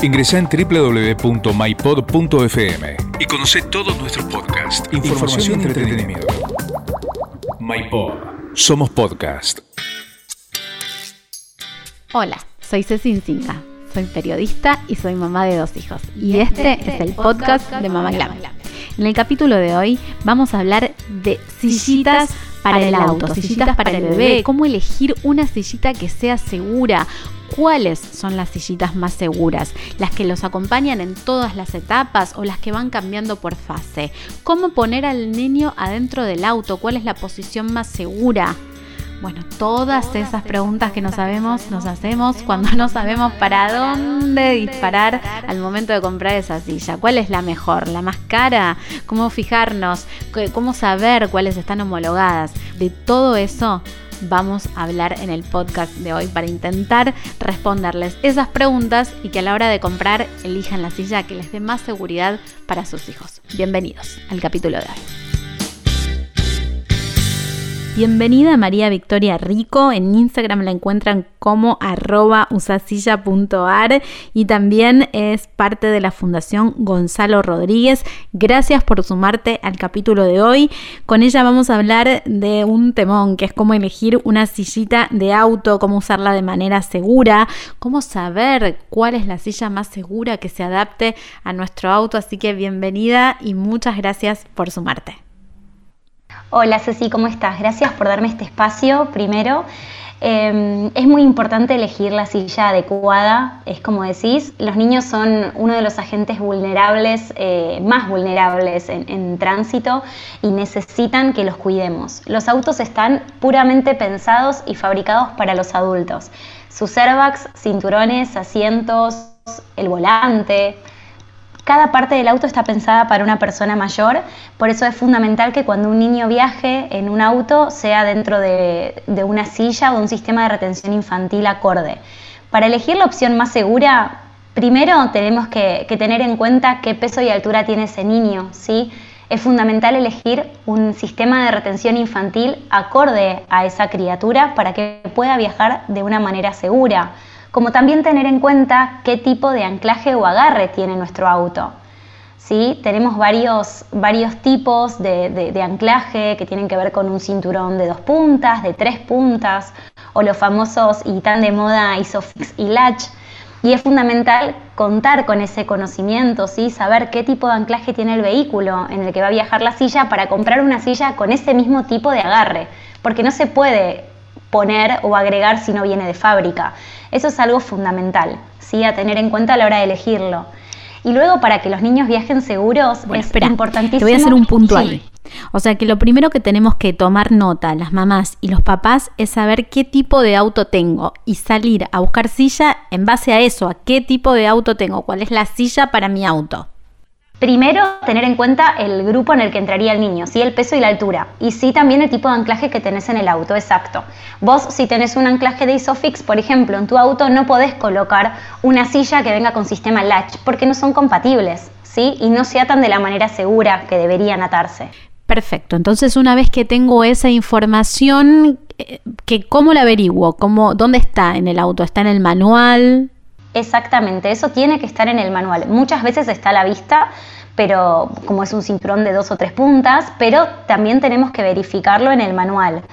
Ingresa en www.mypod.fm y conoce todos nuestros podcasts, información, y entretenimiento. MyPod. Somos podcast. Hola, soy Ceci Cinca. Soy periodista y soy mamá de dos hijos. Y este es el podcast de Mamá Glam. En el capítulo de hoy vamos a hablar de sillitas para el auto, sillitas para el bebé, cómo elegir una sillita que sea segura, cuáles son las sillitas más seguras, las que los acompañan en todas las etapas o las que van cambiando por fase, cómo poner al niño adentro del auto, cuál es la posición más segura. Bueno, todas esas preguntas que no sabemos, nos hacemos cuando no sabemos para dónde disparar al momento de comprar esa silla. ¿Cuál es la mejor? ¿La más cara? ¿Cómo fijarnos? ¿Cómo saber cuáles están homologadas? De todo eso vamos a hablar en el podcast de hoy para intentar responderles esas preguntas y que a la hora de comprar elijan la silla que les dé más seguridad para sus hijos. Bienvenidos al capítulo de hoy. Bienvenida María Victoria Rico. En Instagram la encuentran como arroba usasilla.ar y también es parte de la Fundación Gonzalo Rodríguez. Gracias por sumarte al capítulo de hoy. Con ella vamos a hablar de un temón que es cómo elegir una sillita de auto, cómo usarla de manera segura, cómo saber cuál es la silla más segura que se adapte a nuestro auto. Así que bienvenida y muchas gracias por sumarte. Hola Ceci, ¿cómo estás? Gracias por darme este espacio primero. Em, es muy importante elegir la silla adecuada, es como decís, los niños son uno de los agentes vulnerables, eh, más vulnerables en, en, tránsito y necesitan que los cuidemos. Los autos están puramente pensados y fabricados para los adultos. Sus airbags, cinturones, asientos, el volante, cada parte del auto está pensada para una persona mayor, por eso es fundamental que cuando un niño viaje en un auto sea dentro de, una silla o un sistema de retención infantil acorde. Para elegir la opción más segura, primero tenemos que, tener en cuenta qué peso y altura tiene ese niño, ¿sí? Es fundamental elegir un sistema de retención infantil acorde a esa criatura para que pueda viajar de una manera segura como también tener en cuenta qué tipo de anclaje o agarre tiene nuestro auto. ¿Sí? Tenemos varios, varios tipos de, anclaje que tienen que ver con un cinturón de dos puntas, de tres puntas, o los famosos y tan de moda Isofix y Latch. Y es fundamental contar con ese conocimiento, ¿sí? saber qué tipo de anclaje tiene el vehículo en el que va a viajar la silla para comprar una silla con ese mismo tipo de agarre, porque no se puede poner o agregar si no viene de fábrica. Eso es algo fundamental, ¿sí? a tener en cuenta a la hora de elegirlo. Y luego para que los niños viajen seguros es importantísimo. Te voy a hacer un punto ahí. O sea que lo primero que tenemos que tomar nota, las mamás y los papás, es saber qué tipo de auto tengo y salir a buscar silla en base a eso, a qué tipo de auto tengo, cuál es la silla para mi auto. Primero, tener en cuenta el grupo en el que entraría el niño, sí el peso y la altura, y sí también el tipo de anclaje que tenés en el auto, exacto. Vos si tenés un anclaje de Isofix, por ejemplo, en tu auto no podés colocar una silla que venga con sistema latch, porque no son compatibles, ¿sí? Y no se atan de la manera segura que deberían atarse. Perfecto, entonces una vez que tengo esa información, eh, ¿cómo la averiguo? ¿Cómo, ¿Dónde está en el auto? ¿Está en el manual? Exactamente, eso tiene que estar en el manual. Muchas veces está a la vista, pero como es un cinturón de dos o tres puntas, pero también tenemos que verificarlo en el manual.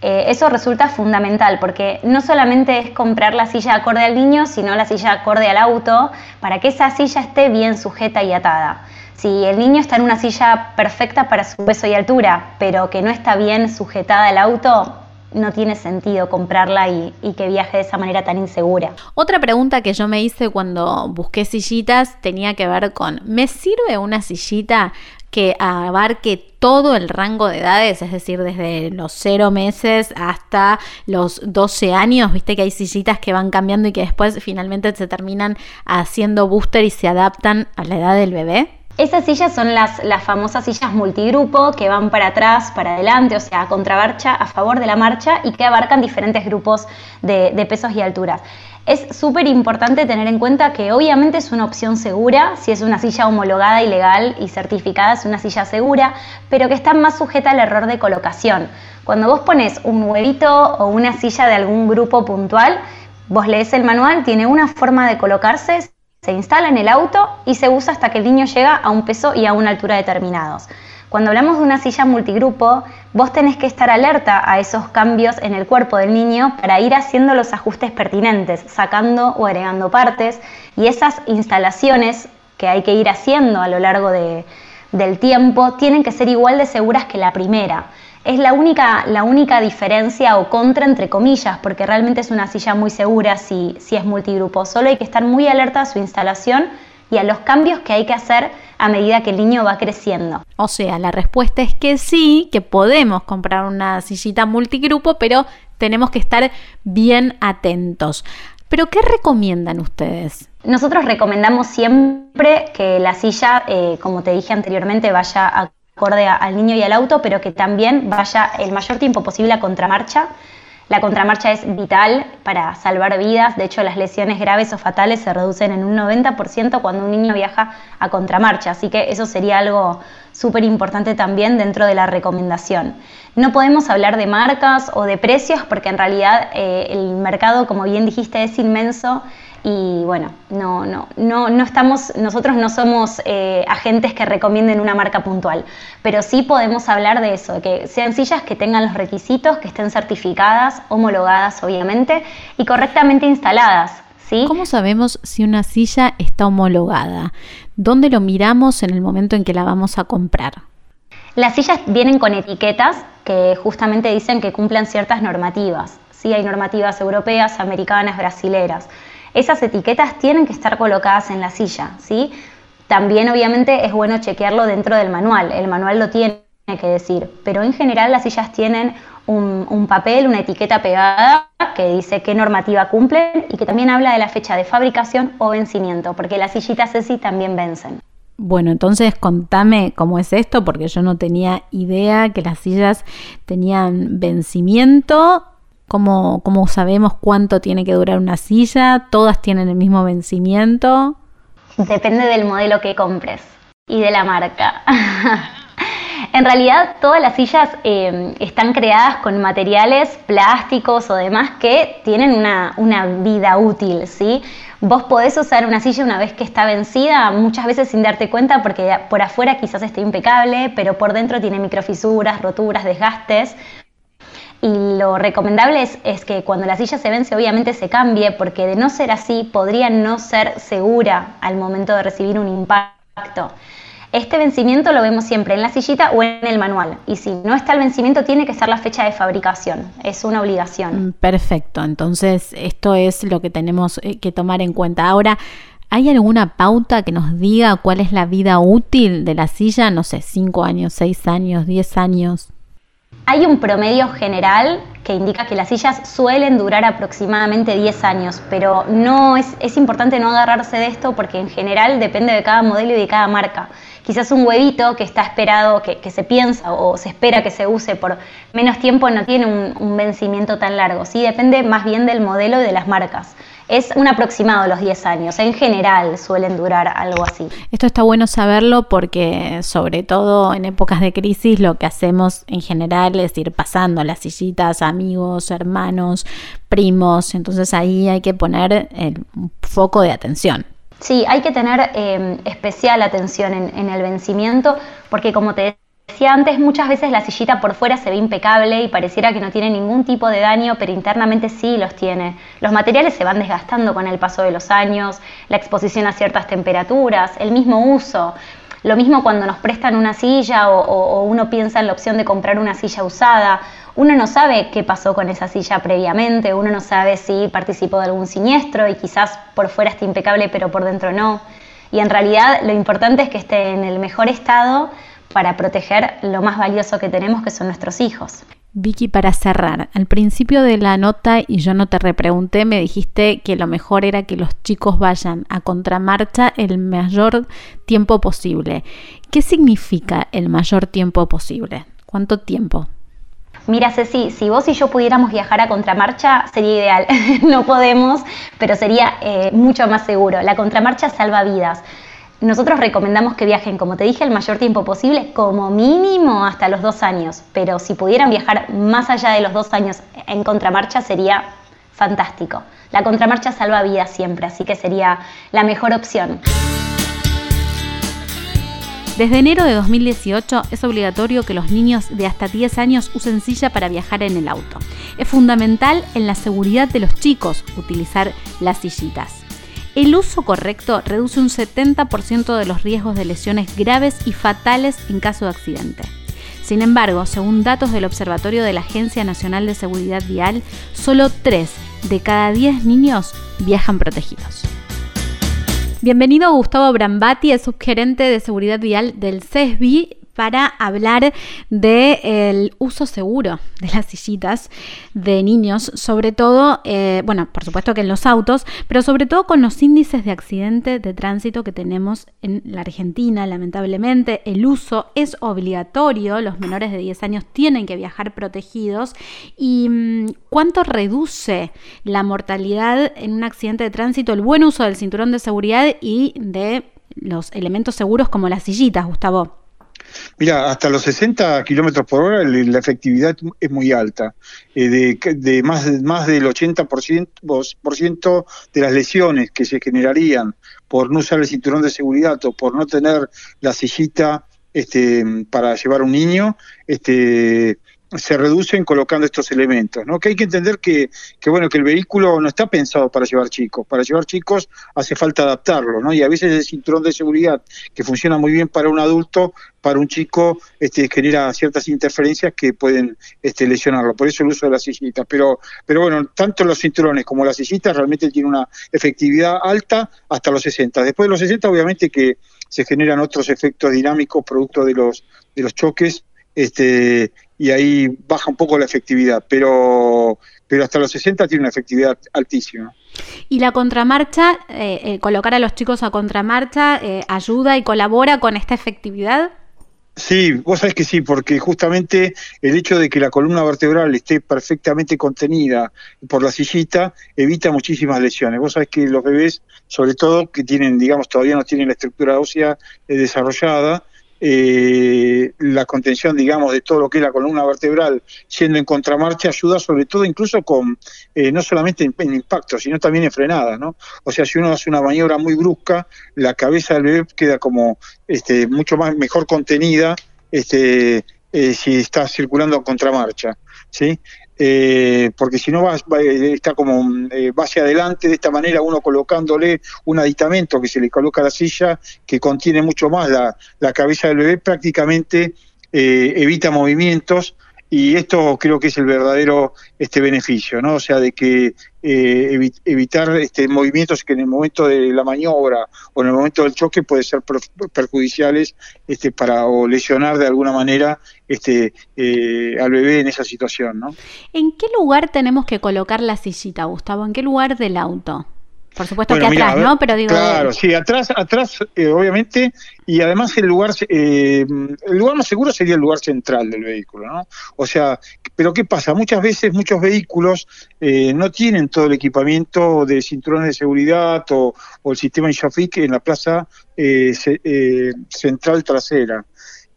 Eh, eso resulta fundamental porque no solamente es comprar la silla acorde al niño, sino la silla acorde al auto para que esa silla esté bien sujeta y atada. Si el niño está en una silla perfecta para su peso y altura, pero que no está bien sujetada al auto, no tiene sentido comprarla y, que viaje de esa manera tan insegura. Otra pregunta que yo me hice cuando busqué sillitas tenía que ver con, ¿me sirve una sillita que abarque todo el rango de edades, es decir, desde los 0 meses hasta los 12 años, viste que hay sillitas que van cambiando y que después finalmente se terminan haciendo booster y se adaptan a la edad del bebé? Esas sillas son las, las, famosas sillas multigrupo que van para atrás, para adelante, o sea, a contramarcha, a favor de la marcha y que abarcan diferentes grupos de, de pesos y alturas. Es súper importante tener en cuenta que obviamente es una opción segura, si es una silla homologada y legal y certificada es una silla segura, pero que está más sujeta al error de colocación. Cuando vos pones un huevito o una silla de algún grupo puntual, vos lees el manual, tiene una forma de colocarse, se instala en el auto y se usa hasta que el niño llega a un peso y a una altura determinados. Cuando hablamos de una silla multigrupo, vos tenés que estar alerta a esos cambios en el cuerpo del niño para ir haciendo los ajustes pertinentes, sacando o agregando partes y esas instalaciones que hay que ir haciendo a lo largo del tiempo tienen que ser igual de seguras que la primera. Es la única, la única diferencia o contra entre comillas, porque realmente es una silla muy segura si, si es multigrupo. Solo hay que estar muy alerta a su instalación y a los cambios que hay que hacer a medida que el niño va creciendo. O sea, la respuesta es que sí, que podemos comprar una sillita multigrupo, pero tenemos que estar bien atentos. Pero, ¿qué recomiendan ustedes? Nosotros recomendamos siempre que la silla, eh, como te dije anteriormente, vaya acorde al niño y al auto, pero que también vaya el mayor tiempo posible a contramarcha. La contramarcha es vital para salvar vidas, de hecho las lesiones graves o fatales se reducen en un 90% cuando un niño viaja a contramarcha, así que eso sería algo súper importante también dentro de la recomendación. No podemos hablar de marcas o de precios porque en realidad eh, el mercado, como bien dijiste, es inmenso y bueno, no, no, no, no estamos, nosotros no somos eh, agentes que recomienden una marca puntual, pero sí podemos hablar de eso, que sean sillas que tengan los requisitos, que estén certificadas, homologadas obviamente y correctamente instaladas. ¿Cómo sabemos si una silla está homologada? ¿Dónde lo miramos en el momento en que la vamos a comprar? Las sillas vienen con etiquetas que justamente dicen que cumplan ciertas normativas. Sí, hay normativas europeas, americanas, brasileras esas etiquetas tienen que estar colocadas en la silla, ¿sí? También obviamente es bueno chequearlo dentro del manual, el manual lo tiene que decir, pero en general las sillas tienen un, papel, una etiqueta pegada que dice qué normativa cumplen y que también habla de la fecha de fabricación o vencimiento, porque las sillitas ESI también vencen. Bueno, entonces contame cómo es esto, porque yo no tenía idea que las sillas tenían vencimiento ¿Cómo, sabemos cuánto tiene que durar una silla? ¿Todas tienen el mismo vencimiento? Depende del modelo que compres y de la marca. en realidad todas las sillas eh, están creadas con materiales plásticos o demás que tienen una, vida útil, ¿sí? Vos podés usar una silla una vez que está vencida, muchas veces sin darte cuenta porque por afuera quizás esté impecable, pero por dentro tiene microfisuras, roturas, desgastes, y lo recomendable es, que cuando la silla se vence obviamente se cambie porque de no ser así podría no ser segura al momento de recibir un impacto. Este vencimiento lo vemos siempre en la sillita o en el manual. Y si no está el vencimiento, tiene que ser la fecha de fabricación. Es una obligación. Mm, perfecto. Entonces, esto es lo que tenemos eh, que tomar en cuenta. Ahora, ¿hay alguna pauta que nos diga cuál es la vida útil de la silla? No sé, 5 años, 6 años, 10 años. Hay un promedio general que indica que las sillas suelen durar aproximadamente 10 años, pero no es, es importante no agarrarse de esto porque en general depende de cada modelo y de cada marca. Quizás un huevito que está esperado, que, se piensa o se espera que se use por menos tiempo no tiene un, vencimiento tan largo, ¿sí? depende más bien del modelo y de las marcas. Es un aproximado los 10 años, en general suelen durar algo así. Esto está bueno saberlo porque sobre todo en épocas de crisis lo que hacemos en general es ir pasando las sillitas a amigos, hermanos, primos, entonces ahí hay que poner el foco de atención. Sí, hay que tener eh, especial atención en, en el vencimiento porque como te decía antes, muchas veces la sillita por fuera se ve impecable y pareciera que no tiene ningún tipo de daño, pero internamente sí los tiene. Los materiales se van desgastando con el paso de los años, la exposición a ciertas temperaturas, el mismo uso. Lo mismo cuando nos prestan una silla o, uno piensa en la opción de comprar una silla usada. Uno no sabe qué pasó con esa silla previamente, uno no sabe si participó de algún siniestro y quizás por fuera esté impecable pero por dentro no. Y en realidad lo importante es que esté en el mejor estado para proteger lo más valioso que tenemos, que son nuestros hijos. Vicky, para cerrar, al principio de la nota, y yo no te repregunté, me dijiste que lo mejor era que los chicos vayan a contramarcha el mayor tiempo posible. ¿Qué significa el mayor tiempo posible? ¿Cuánto tiempo? Mira, Ceci, si vos y yo pudiéramos viajar a contramarcha, sería ideal. no podemos, pero sería eh, mucho más seguro. La contramarcha salva vidas. Nosotros recomendamos que viajen, como te dije, el mayor tiempo posible, como mínimo hasta los dos años, pero si pudieran viajar más allá de los dos años en contramarcha sería fantástico. La contramarcha salva vidas siempre, así que sería la mejor opción. Desde enero de 2018 es obligatorio que los niños de hasta 10 años usen silla para viajar en el auto. Es fundamental en la seguridad de los chicos utilizar las sillitas. El uso correcto reduce un 70% de los riesgos de lesiones graves y fatales en caso de accidente. Sin embargo, según datos del Observatorio de la Agencia Nacional de Seguridad Vial, solo 3 de cada 10 niños viajan protegidos. Bienvenido Gustavo Brambati, es subgerente de seguridad vial del CESBI para hablar del uso seguro de las sillitas de niños, sobre todo, eh, bueno, por supuesto que en los autos, pero sobre todo con los índices de accidente de tránsito que tenemos en la Argentina, lamentablemente, el uso es obligatorio, los menores de 10 años tienen que viajar protegidos y mm, cuánto reduce la mortalidad en un accidente de tránsito el buen uso del cinturón de seguridad y de los elementos seguros como las sillitas, Gustavo. Mira, hasta los 60 kilómetros por hora la efectividad es muy alta. Eh, de, más, más del 80% de las lesiones que se generarían por no usar el cinturón de seguridad o por no tener la sillita este, para llevar un niño, este, se reducen colocando estos elementos, ¿no? Que hay que entender que, que, bueno, que el vehículo no está pensado para llevar chicos. Para llevar chicos hace falta adaptarlo, ¿no? Y a veces el cinturón de seguridad, que funciona muy bien para un adulto, para un chico este, genera ciertas interferencias que pueden este, lesionarlo. Por eso el uso de las sillitas. Pero, pero bueno, tanto los cinturones como las sillitas realmente tienen una efectividad alta hasta los 60. Después de los 60, obviamente que se generan otros efectos dinámicos producto de los, de los choques este, y ahí baja un poco la efectividad, pero, pero hasta los 60 tiene una efectividad altísima. ¿Y la contramarcha, eh, eh, colocar a los chicos a contramarcha, eh, ayuda y colabora con esta efectividad? Sí, vos sabés que sí, porque justamente el hecho de que la columna vertebral esté perfectamente contenida por la sillita evita muchísimas lesiones. Vos sabés que los bebés, sobre todo que tienen, digamos, todavía no tienen la estructura ósea desarrollada, eh, la contención, digamos, de todo lo que es la columna vertebral siendo en contramarcha ayuda sobre todo incluso con, eh, no solamente en, impacto, sino también en frenada, ¿no? O sea, si uno hace una maniobra muy brusca, la cabeza del bebé queda como este, mucho más mejor contenida este, eh, si está circulando en contramarcha, ¿sí? Eh, porque si no va, está como eh, va hacia adelante de esta manera uno colocándole un aditamento que se le coloca a la silla que contiene mucho más la, la cabeza del bebé prácticamente eh, evita movimientos y esto creo que es el verdadero este beneficio, ¿no? O sea, de que eh, evitar este, movimientos que en el momento de la maniobra o en el momento del choque pueden ser perjudiciales este, para o lesionar de alguna manera este, eh, al bebé en esa situación, ¿no? ¿En qué lugar tenemos que colocar la sillita, Gustavo? ¿En qué lugar del auto? Por supuesto que atrás, ¿no? Pero digo. Claro, sí, atrás, atrás, eh, obviamente, y además el lugar, eh, el lugar más seguro sería el lugar central del vehículo, ¿no? O sea, pero ¿qué pasa? Muchas veces muchos vehículos eh, no tienen todo el equipamiento de cinturones de seguridad o, el sistema ISOFIC en la plaza central trasera.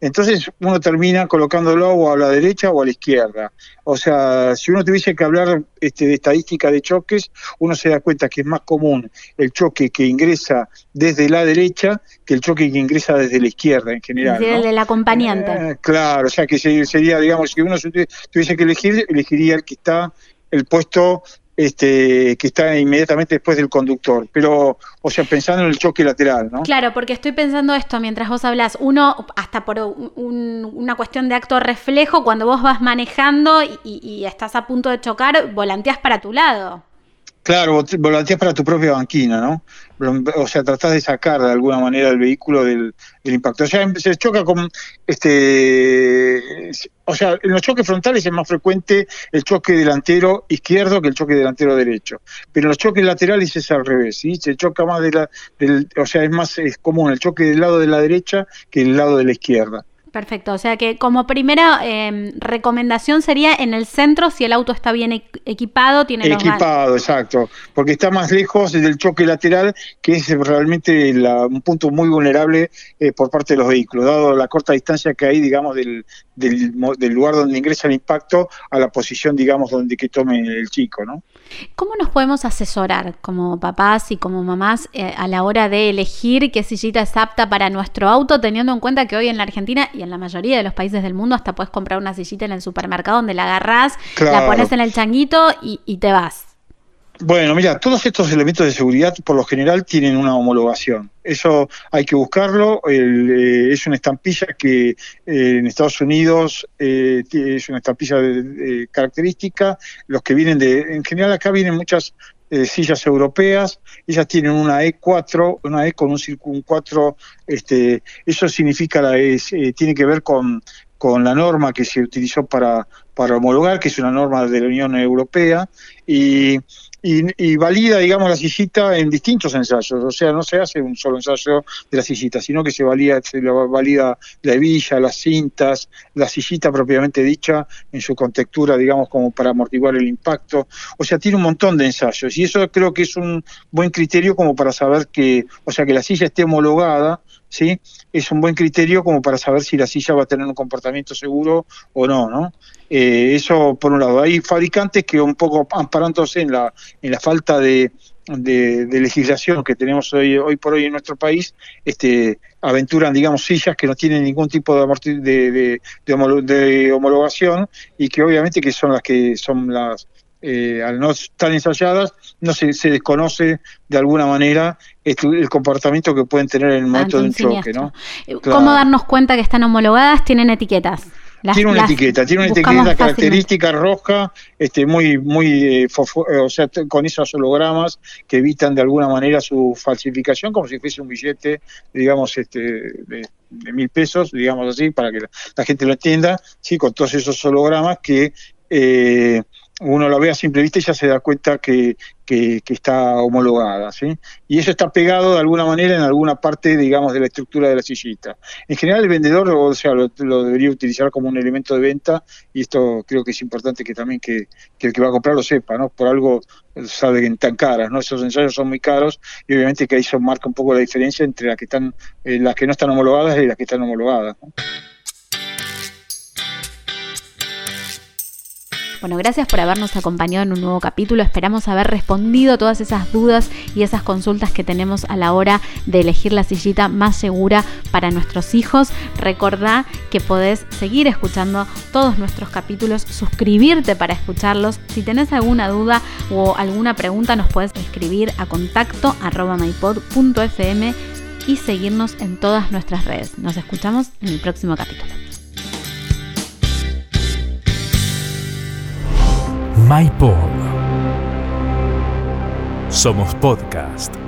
Entonces uno termina colocándolo o a la derecha o a la izquierda. O sea, si uno tuviese que hablar este, de estadística de choques, uno se da cuenta que es más común el choque que ingresa desde la derecha que el choque que ingresa desde la izquierda en general. Desde el del acompañante. Eh, claro, o sea que sería, digamos, si uno tuviese que elegir, elegiría el que está el puesto este, que está inmediatamente después del conductor, pero, o sea, pensando en el choque lateral, ¿no? Claro, porque estoy pensando esto mientras vos hablas, uno, hasta por una cuestión de acto reflejo, cuando vos vas manejando y, estás a punto de chocar, volanteas para tu lado. Claro, volanteas para tu propia banquina, ¿no? O sea, tratás de sacar de alguna manera el vehículo del, impacto. O sea, se choca con, este, o sea, en los choques frontales es más frecuente el choque delantero izquierdo que el choque delantero derecho. Pero en los choques laterales es al revés, ¿sí? Se choca más de la, del, o sea, es más es común el choque del lado de la derecha que el lado de la izquierda. Perfecto, o sea que como primera em, recomendación sería en el centro si el auto está bien equipado, tiene equipado, exacto, porque está más lejos del choque lateral, que es realmente un punto muy vulnerable eh, por parte de los vehículos, dado la corta distancia que hay, digamos, del, del, del, lugar donde ingresa el impacto a la posición, digamos, donde que tome el chico, ¿no? ¿Cómo nos podemos asesorar como papás y como mamás eh, a la hora de elegir qué sillita es apta para nuestro auto, teniendo en cuenta que hoy en la Argentina y en la mayoría de los países del mundo hasta puedes comprar una sillita en el supermercado donde la agarrás, la pones en el changuito y te vas? Bueno, mira, todos estos elementos de seguridad por lo general tienen una homologación. Eso hay que buscarlo. Eh, es una estampilla que eh, en Estados Unidos eh, es una estampilla de, característica. Los que vienen de, en general acá vienen muchas sillas europeas. Ellas tienen una E4, una E con un círculo 4. Este, eso significa la, tiene que ver con con la norma que se utilizó para, para homologar, que es una norma de la Unión Europea, y y, valida, digamos, la sillita en distintos ensayos. O sea, no se hace un solo ensayo de la sillita, sino que se valida, se valida la hebilla, las cintas, la sillita propiamente dicha en su contextura, digamos, como para amortiguar el impacto. O sea, tiene un montón de ensayos y eso creo que es un buen criterio como para saber que, o sea, que la silla esté homologada ¿sí? Es un buen criterio como para saber si la silla va a tener un comportamiento seguro o no, ¿no? Eh, eso por un lado. Hay fabricantes que un poco amparándose en la, en la falta de, de, legislación que tenemos hoy, hoy por hoy en nuestro país, este, aventuran, digamos, sillas que no tienen ningún tipo de, de, de, homologación y que obviamente que son las que son las eh, al no estar ensayadas, no se, se desconoce de alguna manera el, comportamiento que pueden tener en el momento de un choque. ¿no? Eh, ¿Cómo darnos cuenta que están homologadas? Tienen etiquetas. tiene una etiqueta, tiene una etiqueta característica roja, este, muy, muy, eh, o sea, con esos hologramas que evitan de alguna manera su falsificación, como si fuese un billete, digamos, este, de, mil pesos, digamos así, para que la, gente lo entienda, sí, con todos esos hologramas que eh, uno lo ve a simple vista y ya se da cuenta que, que, está homologada, ¿sí? Y eso está pegado de alguna manera en alguna parte, digamos, de la estructura de la sillita. En general el vendedor, o sea, lo, debería utilizar como un elemento de venta y esto creo que es importante que también que, el que va a comprar lo sepa, ¿no? Por algo que tan caras, ¿no? Esos ensayos son muy caros y obviamente que ahí se marca un poco la diferencia entre las que están, eh, las que no están homologadas y las que están homologadas, ¿no? Bueno, gracias por habernos acompañado en un nuevo capítulo. Esperamos haber respondido todas esas dudas y esas consultas que tenemos a la hora de elegir la sillita más segura para nuestros hijos. Recordá que podés seguir escuchando todos nuestros capítulos, suscribirte para escucharlos. Si tenés alguna duda o alguna pregunta, nos puedes escribir a contacto y seguirnos en todas nuestras redes. Nos escuchamos en el próximo capítulo. MyPod. Somos podcast.